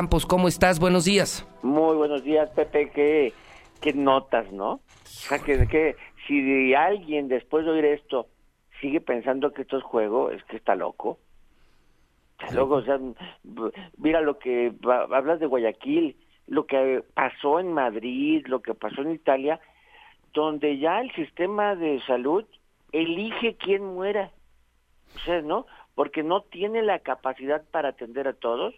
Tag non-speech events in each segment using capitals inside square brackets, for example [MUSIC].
Campos, ¿cómo estás? Buenos días. Muy buenos días, Pepe. ¿Qué, qué notas, no? O sea, que, que si alguien después de oír esto sigue pensando que esto es juego, es que está loco. Está loco, o sea, mira lo que hablas de Guayaquil, lo que pasó en Madrid, lo que pasó en Italia, donde ya el sistema de salud elige quién muera. O sea, ¿no? Porque no tiene la capacidad para atender a todos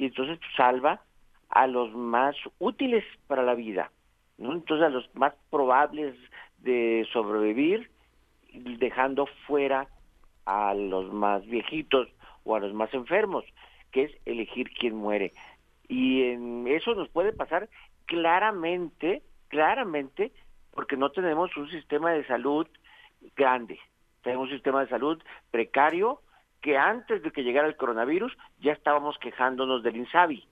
y entonces salva a los más útiles para la vida, ¿no? Entonces a los más probables de sobrevivir, dejando fuera a los más viejitos o a los más enfermos, que es elegir quién muere. Y en eso nos puede pasar claramente, claramente, porque no tenemos un sistema de salud grande. Tenemos un sistema de salud precario que antes de que llegara el coronavirus ya estábamos quejándonos del INSABI.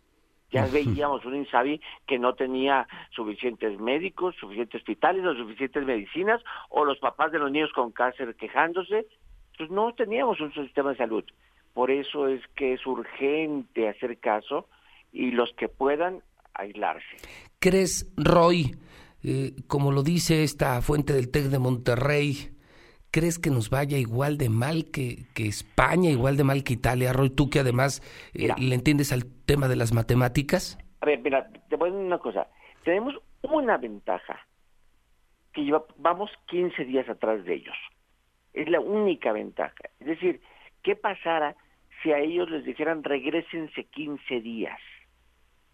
Ya veíamos un INSABI que no tenía suficientes médicos, suficientes hospitales, o suficientes medicinas, o los papás de los niños con cáncer quejándose. Pues no teníamos un sistema de salud. Por eso es que es urgente hacer caso y los que puedan aislarse. ¿Crees, Roy, eh, como lo dice esta fuente del TEC de Monterrey, ¿Crees que nos vaya igual de mal que, España, igual de mal que Italia? Roy, tú que además eh, le entiendes al tema de las matemáticas. A ver, mira, te voy a decir una cosa. Tenemos una ventaja, que lleva, vamos 15 días atrás de ellos. Es la única ventaja. Es decir, ¿qué pasara si a ellos les dijeran regresense 15 días?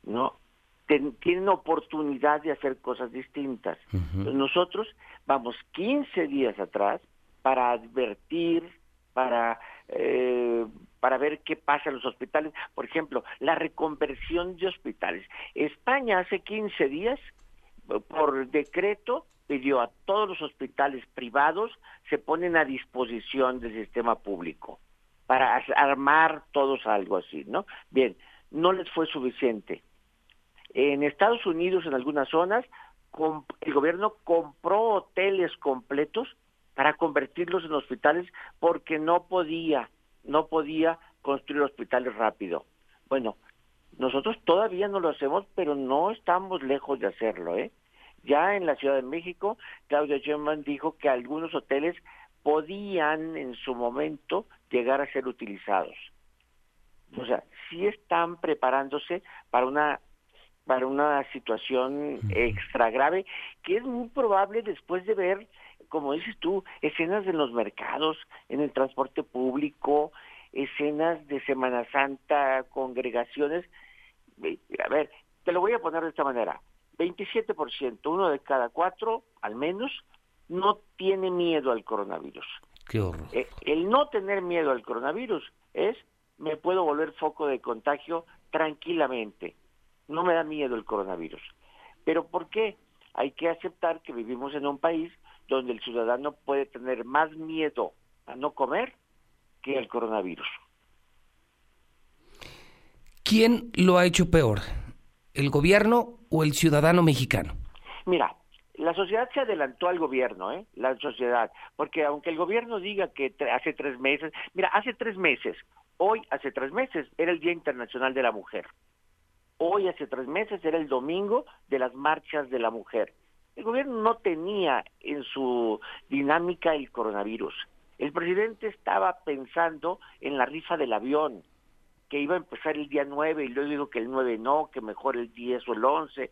¿No? tienen oportunidad de hacer cosas distintas. Nosotros vamos 15 días atrás para advertir, para, eh, para ver qué pasa en los hospitales. Por ejemplo, la reconversión de hospitales. España hace 15 días, por decreto, pidió a todos los hospitales privados se ponen a disposición del sistema público para armar todos algo así, ¿no? Bien, no les fue suficiente. En Estados Unidos, en algunas zonas, el gobierno compró hoteles completos para convertirlos en hospitales porque no podía, no podía construir hospitales rápido. Bueno, nosotros todavía no lo hacemos, pero no estamos lejos de hacerlo, ¿eh? Ya en la Ciudad de México, Claudia Sheinbaum dijo que algunos hoteles podían en su momento llegar a ser utilizados. O sea, sí están preparándose para una para una situación extra grave que es muy probable después de ver como dices tú, escenas en los mercados, en el transporte público, escenas de Semana Santa, congregaciones. A ver, te lo voy a poner de esta manera. 27%, uno de cada cuatro, al menos, no tiene miedo al coronavirus. Qué horror. Eh, el no tener miedo al coronavirus es, me puedo volver foco de contagio tranquilamente. No me da miedo el coronavirus. Pero ¿por qué? Hay que aceptar que vivimos en un país donde el ciudadano puede tener más miedo a no comer que el coronavirus. ¿Quién lo ha hecho peor? ¿El gobierno o el ciudadano mexicano? Mira, la sociedad se adelantó al gobierno, ¿eh? La sociedad, porque aunque el gobierno diga que hace tres meses, mira, hace tres meses, hoy hace tres meses era el Día Internacional de la Mujer. Hoy hace tres meses era el domingo de las marchas de la mujer. El gobierno no tenía en su dinámica el coronavirus. El presidente estaba pensando en la rifa del avión, que iba a empezar el día 9 y luego digo que el 9 no, que mejor el 10 o el 11.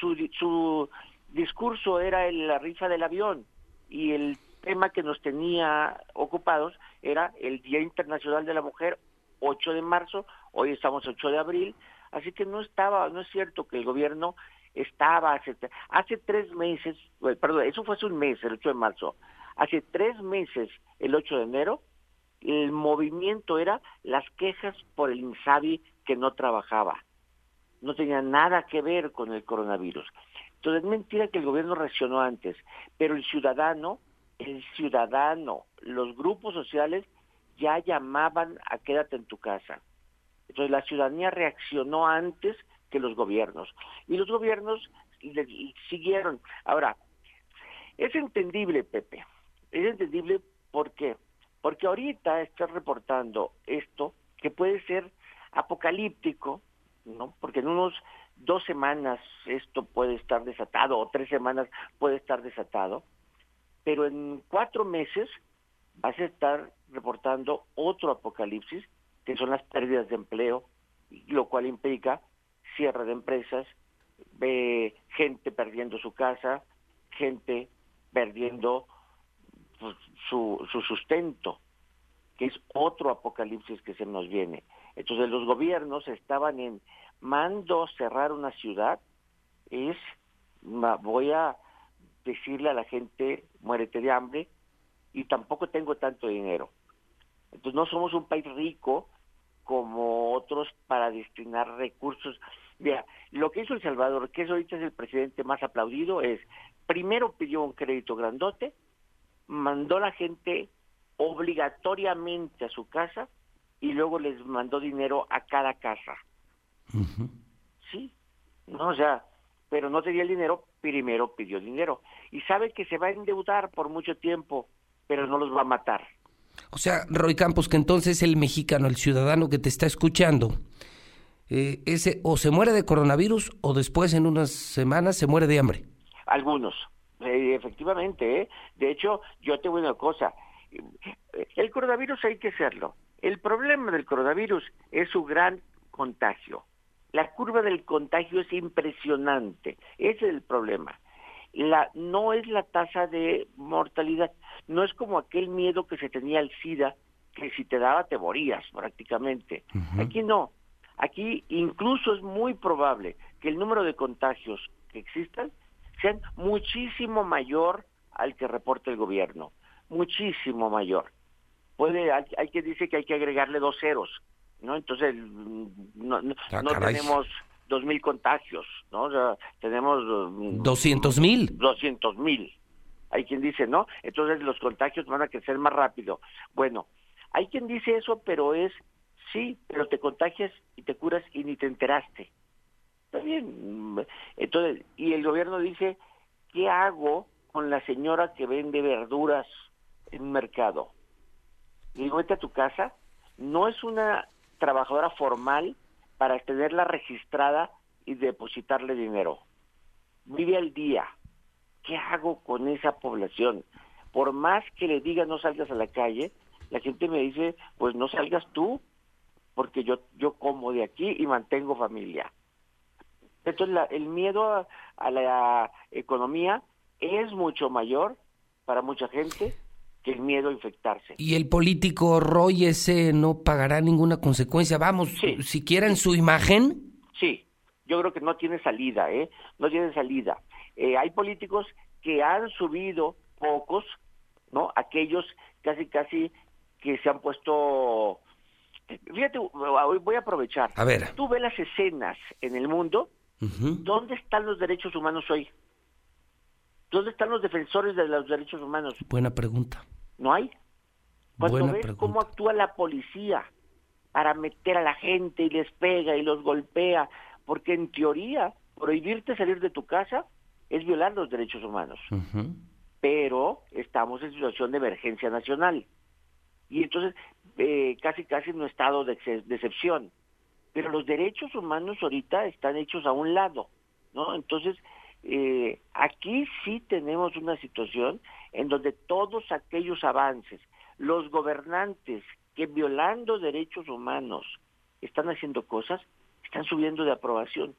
Su, su discurso era la rifa del avión y el tema que nos tenía ocupados era el Día Internacional de la Mujer, 8 de marzo, hoy estamos 8 de abril, así que no estaba, no es cierto que el gobierno estaba hace, hace tres meses, perdón, eso fue hace un mes, el 8 de marzo, hace tres meses, el 8 de enero, el movimiento era las quejas por el INSABI que no trabajaba. No tenía nada que ver con el coronavirus. Entonces es mentira que el gobierno reaccionó antes, pero el ciudadano, el ciudadano, los grupos sociales ya llamaban a quédate en tu casa. Entonces la ciudadanía reaccionó antes que los gobiernos. Y los gobiernos siguieron. Ahora, es entendible, Pepe, es entendible por qué. Porque ahorita estás reportando esto que puede ser apocalíptico, ¿no? Porque en unos dos semanas esto puede estar desatado o tres semanas puede estar desatado, pero en cuatro meses vas a estar reportando otro apocalipsis, que son las pérdidas de empleo, lo cual implica cierre de empresas, ve gente perdiendo su casa, gente perdiendo pues, su, su sustento, que es otro apocalipsis que se nos viene. Entonces los gobiernos estaban en mando cerrar una ciudad, es voy a decirle a la gente muérete de hambre y tampoco tengo tanto dinero. Entonces no somos un país rico como otros para destinar recursos. Mira, lo que hizo El Salvador, que es ahorita es el presidente más aplaudido, es primero pidió un crédito grandote, mandó la gente obligatoriamente a su casa y luego les mandó dinero a cada casa. Sí, no, o sea, pero no tenía el dinero, primero pidió dinero. Y sabe que se va a endeudar por mucho tiempo, pero no los va a matar. O sea, Roy Campos, que entonces el mexicano, el ciudadano que te está escuchando, eh, ese o se muere de coronavirus o después en unas semanas se muere de hambre. Algunos, efectivamente. ¿eh? De hecho, yo te voy a una cosa. El coronavirus hay que hacerlo. El problema del coronavirus es su gran contagio. La curva del contagio es impresionante. Ese es el problema. La, no es la tasa de mortalidad, no es como aquel miedo que se tenía al SIDA, que si te daba te morías prácticamente. Aquí no. Aquí incluso es muy probable que el número de contagios que existan sean muchísimo mayor al que reporta el gobierno, muchísimo mayor. Puede, hay, hay que dice que hay que agregarle dos ceros, ¿no? Entonces, mm, no, no, ah, tenemos dos mil contagios, ¿no? O sea, tenemos... Mm, ¿Doscientos mil? Doscientos mil. Hay quien dice, ¿no? Entonces los contagios van a crecer más rápido. Bueno, hay quien dice eso, pero es, sí, pero te contagias y te curas y ni te enteraste. Está bien. Entonces, y el gobierno dice, ¿qué hago con la señora que vende verduras en un mercado? digo, vete a tu casa. No es una trabajadora formal para tenerla registrada y depositarle dinero. Vive al día. ¿Qué hago con esa población? Por más que le diga no salgas a la calle, la gente me dice, pues no salgas tú, porque yo, yo como de aquí y mantengo familia. Entonces el miedo a la economía es mucho mayor para mucha gente que el miedo a infectarse. Y el político Roy ese no pagará ninguna consecuencia, vamos, siquiera en su imagen. Sí, yo creo que no tiene salida, ¿eh? No tiene salida. Eh, hay políticos que han subido pocos, ¿no? Aquellos casi, casi que se han puesto... Fíjate, voy a aprovechar. A ver. Tú ves las escenas en el mundo. ¿Dónde están los derechos humanos hoy? ¿Dónde están los defensores de los derechos humanos? Buena pregunta. No hay. Cuando ves cómo actúa la policía para meter a la gente y les pega y los golpea, porque en teoría prohibirte salir de tu casa es violar los derechos humanos. Pero estamos en situación de emergencia nacional. Y entonces eh, casi casi en un estado de, de excepción. Pero los derechos humanos ahorita están hechos a un lado, ¿no? Entonces, eh, aquí sí tenemos una situación en donde todos aquellos avances, los gobernantes que violando derechos humanos están haciendo cosas, están subiendo de aprobación.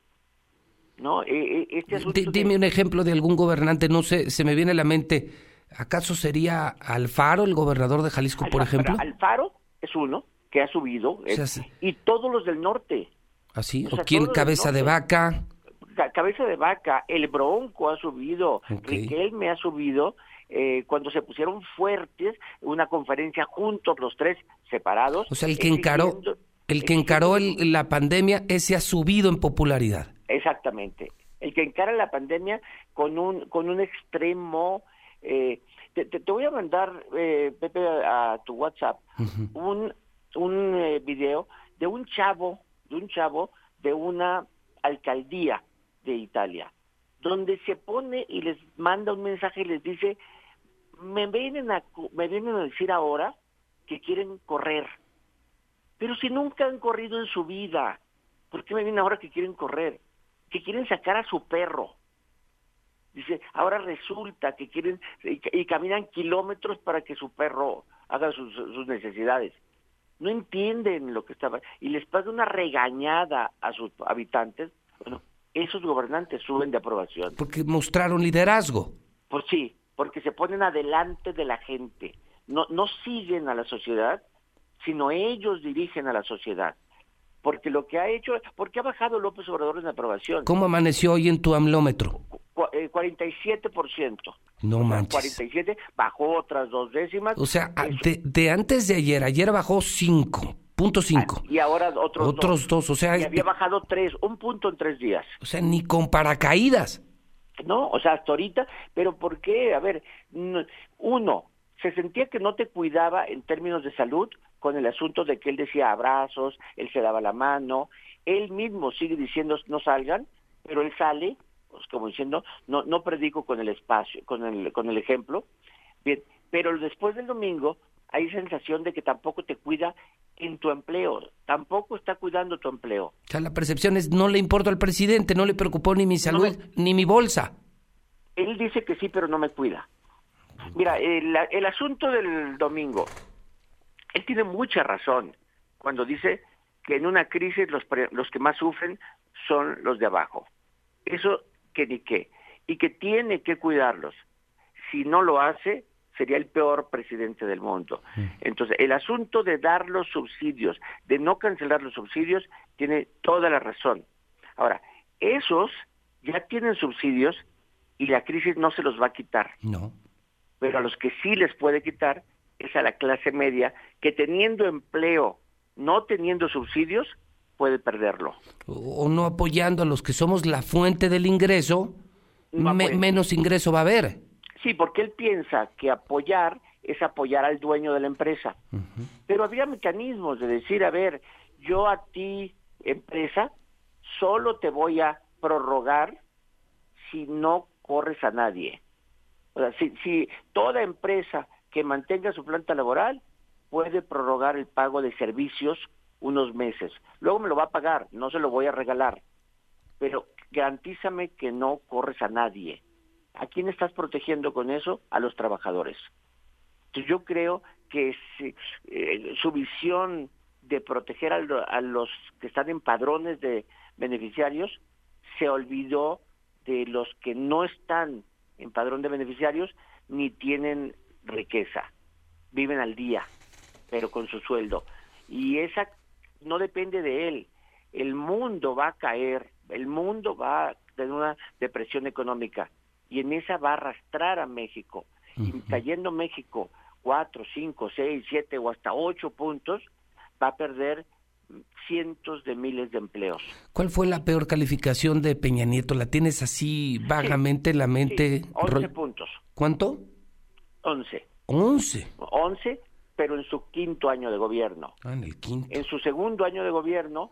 ¿No? Eh, eh, este dime un ejemplo de algún gobernante, no sé, se me viene a la mente, ¿acaso sería Alfaro, el gobernador de Jalisco, por ejemplo? Alfaro es uno que ha subido, y todos los del norte. ¿Así? ¿O, quién cabeza de vaca? Cabeza de vaca, el Bronco ha subido, Riquelme ha subido, eh, cuando se pusieron fuertes, una conferencia juntos los tres separados. O sea, el que encaró, el que encaró la pandemia, ese ha subido en popularidad. Exactamente. El que encara la pandemia con un, con un extremo... Eh, te, te, voy a mandar, eh, Pepe, a, tu WhatsApp un, un eh, video de un chavo, de un chavo de una alcaldía de Italia, donde se pone y les manda un mensaje y les dice, me vienen a, me vienen a decir ahora que quieren correr, pero si nunca han corrido en su vida, ¿Por qué me viene ahora que quieren correr? Que quieren sacar a su perro. Dice, ahora resulta que quieren y, caminan kilómetros para que su perro haga sus, sus necesidades. No entienden lo que estaba. Y les pasa una regañada a sus habitantes. Bueno, esos gobernantes suben de aprobación. Porque mostraron liderazgo. Pues sí, porque se ponen adelante de la gente. No, no siguen a la sociedad, sino ellos dirigen a la sociedad porque lo que ha hecho, porque ha bajado López Obrador en aprobación. ¿Cómo amaneció hoy en tu amlómetro? 47%. Eh, no manches. 47, bajó otras dos décimas. O sea, de, antes de ayer, ayer bajó 5. Punto ah, y ahora otros, otros dos. o sea, y había bajado tres, un punto en tres días. O sea, ni con paracaídas. No, o sea, hasta ahorita, pero ¿por qué? A ver, uno, se sentía que no te cuidaba en términos de salud con el asunto de que él decía abrazos, él se daba la mano, él mismo sigue diciendo no salgan, pero él sale, pues como diciendo, no, no predico con el espacio, con el, con el ejemplo, bien, pero después del domingo hay sensación de que tampoco te cuida en tu empleo, tampoco está cuidando tu empleo. O sea, la percepción es no le importa al presidente, no le preocupó ni mi salud, ni mi bolsa. Él dice que sí, pero no me cuida. Mira, el, el asunto del domingo, él tiene mucha razón cuando dice que en una crisis los, los que más sufren son los de abajo. Eso que ni qué. Y que tiene que cuidarlos. Si no lo hace, sería el peor presidente del mundo. Entonces, el asunto de dar los subsidios, de no cancelar los subsidios, tiene toda la razón. Ahora, esos ya tienen subsidios y la crisis no se los va a quitar. No. Pero a los que sí les puede quitar es a la clase media que teniendo empleo, no teniendo subsidios, puede perderlo. O no apoyando a los que somos la fuente del ingreso, menos ingreso va a haber. Sí, porque él piensa que apoyar es apoyar al dueño de la empresa. Pero había mecanismos de decir, a ver, yo a ti, empresa, solo te voy a prorrogar si no corres a nadie. O sea, si, si toda empresa que mantenga su planta laboral puede prorrogar el pago de servicios unos meses. Luego me lo va a pagar, no se lo voy a regalar, pero garantízame que no corres a nadie. ¿A quién estás protegiendo con eso? A los trabajadores. Entonces yo creo que eh, su visión de proteger a, los que están en padrones de beneficiarios se olvidó de los que no están en padrón de beneficiarios ni tienen riqueza, viven al día, pero con su sueldo. Y esa no depende de él. El mundo va a caer, el mundo va a tener una depresión económica y en esa va a arrastrar a México. Y cayendo México cuatro, cinco, seis, siete o hasta ocho puntos, va a perder cientos de miles de empleos. ¿Cuál fue la peor calificación de Peña Nieto? ¿La tienes así vagamente en la mente? Once puntos. ¿Cuánto? 11. 11. 11, pero en su quinto año de gobierno. Ah, en el quinto. En su segundo año de gobierno,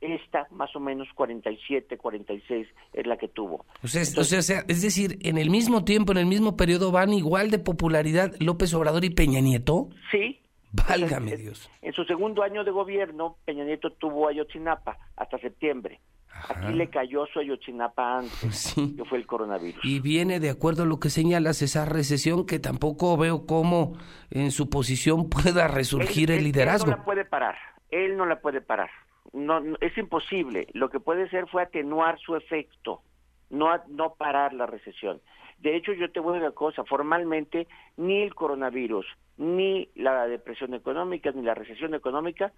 esta más o menos 47, 46 es la que tuvo. O sea, o sea, es decir, en el mismo tiempo, en el mismo periodo, van igual de popularidad López Obrador y Peña Nieto. Sí. Válgame Dios. En su segundo año de gobierno, Peña Nieto tuvo Ayotzinapa hasta septiembre. Aquí le cayó su Ayotzinapa antes, [LAUGHS] que fue el coronavirus. Y viene, de acuerdo a lo que señalas, esa recesión que tampoco veo cómo en su posición pueda resurgir el liderazgo. Él no la puede parar, él no la puede parar. No, es imposible. Lo que puede ser fue atenuar su efecto, no, no parar la recesión. De hecho, yo te voy a decir una cosa, formalmente ni el coronavirus, ni la depresión económica, ni la recesión económica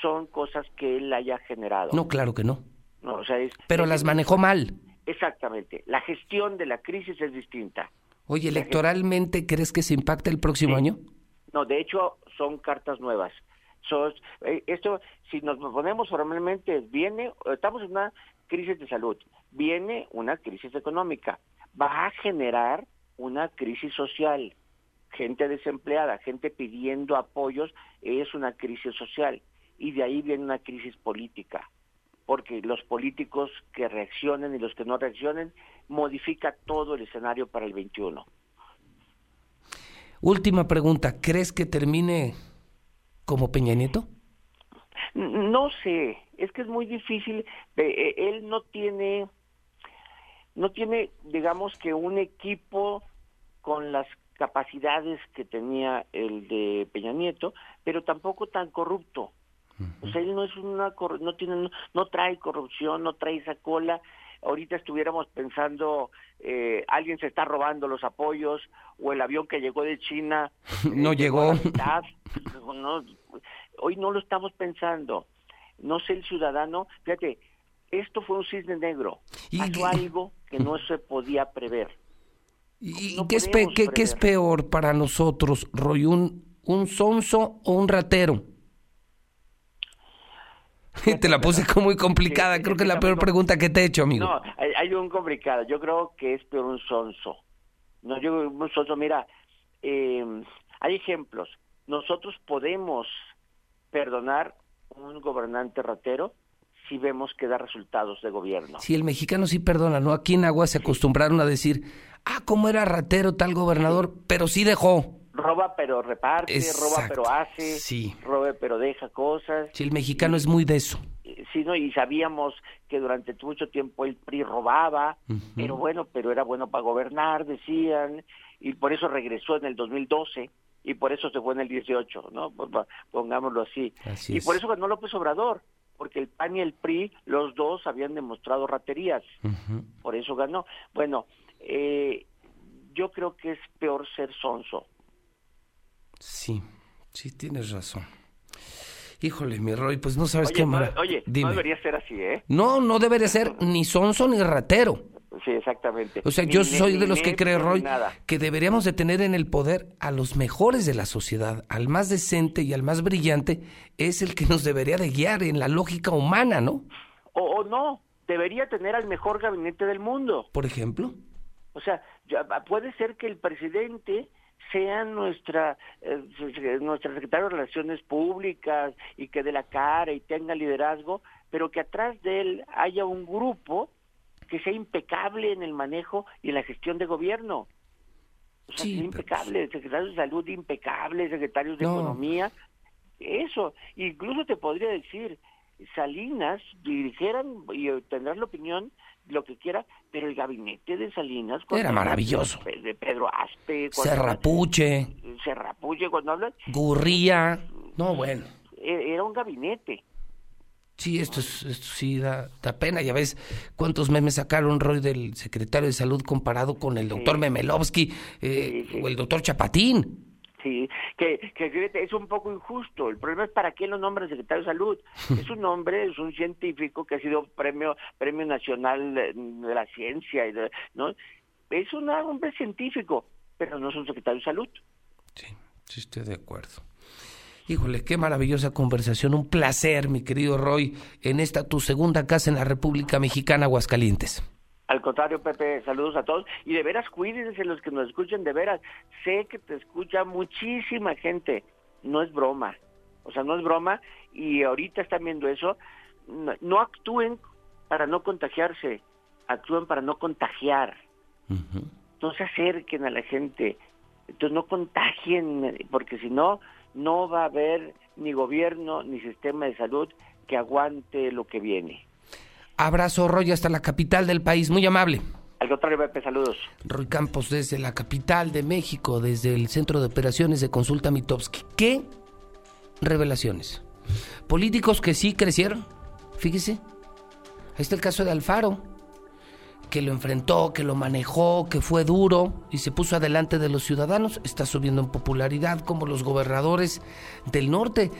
son cosas que él haya generado. No, claro que no. No, o sea, Pero las manejó mal. Exactamente. La gestión de la crisis es distinta. Oye, ¿electoralmente crees que se impacta el próximo año? No, de hecho son cartas nuevas. Eh, esto, si nos ponemos formalmente, viene, estamos en una crisis de salud, viene una crisis económica, va a generar una crisis social. Gente desempleada, gente pidiendo apoyos, es una crisis social. Y de ahí viene una crisis política porque los políticos que reaccionen y los que no reaccionen modifica todo el escenario para el 21. Última pregunta, ¿crees que termine como Peña Nieto? No sé, es que es muy difícil. Eh, él no tiene, no tiene, digamos que un equipo con las capacidades que tenía el de Peña Nieto, pero tampoco tan corrupto. O sea, él no es una no tiene no trae corrupción, no trae esa cola. Ahorita estuviéramos pensando eh, alguien se está robando los apoyos o el avión que llegó de China [LAUGHS] no eh, llegó. [LAUGHS] hoy no lo estamos pensando. No sé el ciudadano, fíjate, esto fue un cisne negro. ¿Y Pasó algo que no [LAUGHS] se podía prever. ¿Y qué, es qué, es peor para nosotros, Roy? ¿Un, un sonso o un ratero? [LAUGHS] Te la puse como muy complicada. creo que es la peor pregunta que te he hecho, amigo. No, hay, un complicado. Yo creo que es peor un sonso. No, yo un sonso, mira, eh, hay ejemplos. Nosotros podemos perdonar un gobernante ratero si vemos que da resultados de gobierno. Sí, el mexicano sí perdona, ¿no? Aquí en Agua se acostumbraron a decir, ah, cómo era ratero tal gobernador, pero sí dejó. Roba pero reparte, roba pero hace, sí. roba pero deja cosas. Sí, el mexicano es muy de eso. Sí, ¿no? Y sabíamos que durante mucho tiempo el PRI robaba, pero bueno, pero era bueno para gobernar, decían, y por eso regresó en el 2012 y por eso se fue en el 18, ¿no? Pongámoslo así. y por eso ganó López Obrador, porque el PAN y el PRI, los dos habían demostrado raterías, por eso ganó. Bueno, eh, yo creo que es peor ser sonso. Sí, sí, tienes razón. Híjole, mi Roy, pues no sabes qué más. Oye, no debería ser así, ¿eh? No, no debería ser ni sonso ni ratero. Sí, exactamente. O sea, yo soy de los que cree, Roy, que deberíamos de tener en el poder a los mejores de la sociedad, al más decente y al más brillante, es el que nos debería de guiar en la lógica humana, ¿no? O, no, debería tener al mejor gabinete del mundo. Por ejemplo. O sea, puede ser que el presidente sea nuestra eh, nuestra secretario de Relaciones Públicas y que de la cara y tenga liderazgo, pero que atrás de él haya un grupo que sea impecable en el manejo y en la gestión de gobierno. O sea, impecable, secretario de salud impecable, secretario de economía, eso. Incluso te podría decir, Salinas dirigieran y tendrás la opinión lo que quiera, pero el gabinete de Salinas era maravilloso. De Pedro Aspe, Serrapuche, Serrapuche cuando hablan Gurría, no bueno. E-, era un gabinete. Sí, esto, es, esto sí da, pena. Ya ves cuántos memes sacaron Roy del secretario de Salud comparado con el doctor Memelovsky eh, o el doctor Chapatín. Sí, que, que es un poco injusto. El problema es para qué lo nombra secretario de Salud. [LAUGHS] es un hombre, es un científico que ha sido premio premio nacional de, la ciencia, y ¿no? Es un hombre científico, pero no es un secretario de Salud. Sí, sí estoy de acuerdo. Híjole, qué maravillosa conversación. Un placer, mi querido Roy, en esta tu segunda casa en la República Mexicana, Aguascalientes. Al contrario, Pepe, saludos a todos. Y de veras, cuídense los que nos escuchen, de veras. Sé que te escucha muchísima gente. No es broma. O sea, no es broma. Y ahorita están viendo eso. No, actúen para no contagiarse. Actúen para no contagiar. No se acerquen a la gente. Entonces no contagien, porque si no, no va a haber ni gobierno ni sistema de salud que aguante lo que viene. Abrazo, Roy, hasta la capital del país. Muy amable. Al contrario, Pepe, saludos. Roy Campos desde la capital de México, desde el Centro de Operaciones de Consulta Mitowski. ¿Qué revelaciones? Políticos que sí crecieron. Fíjese. Ahí está el caso de Alfaro que lo enfrentó, que lo manejó, que fue duro y se puso adelante de los ciudadanos, está subiendo en popularidad como los gobernadores del norte.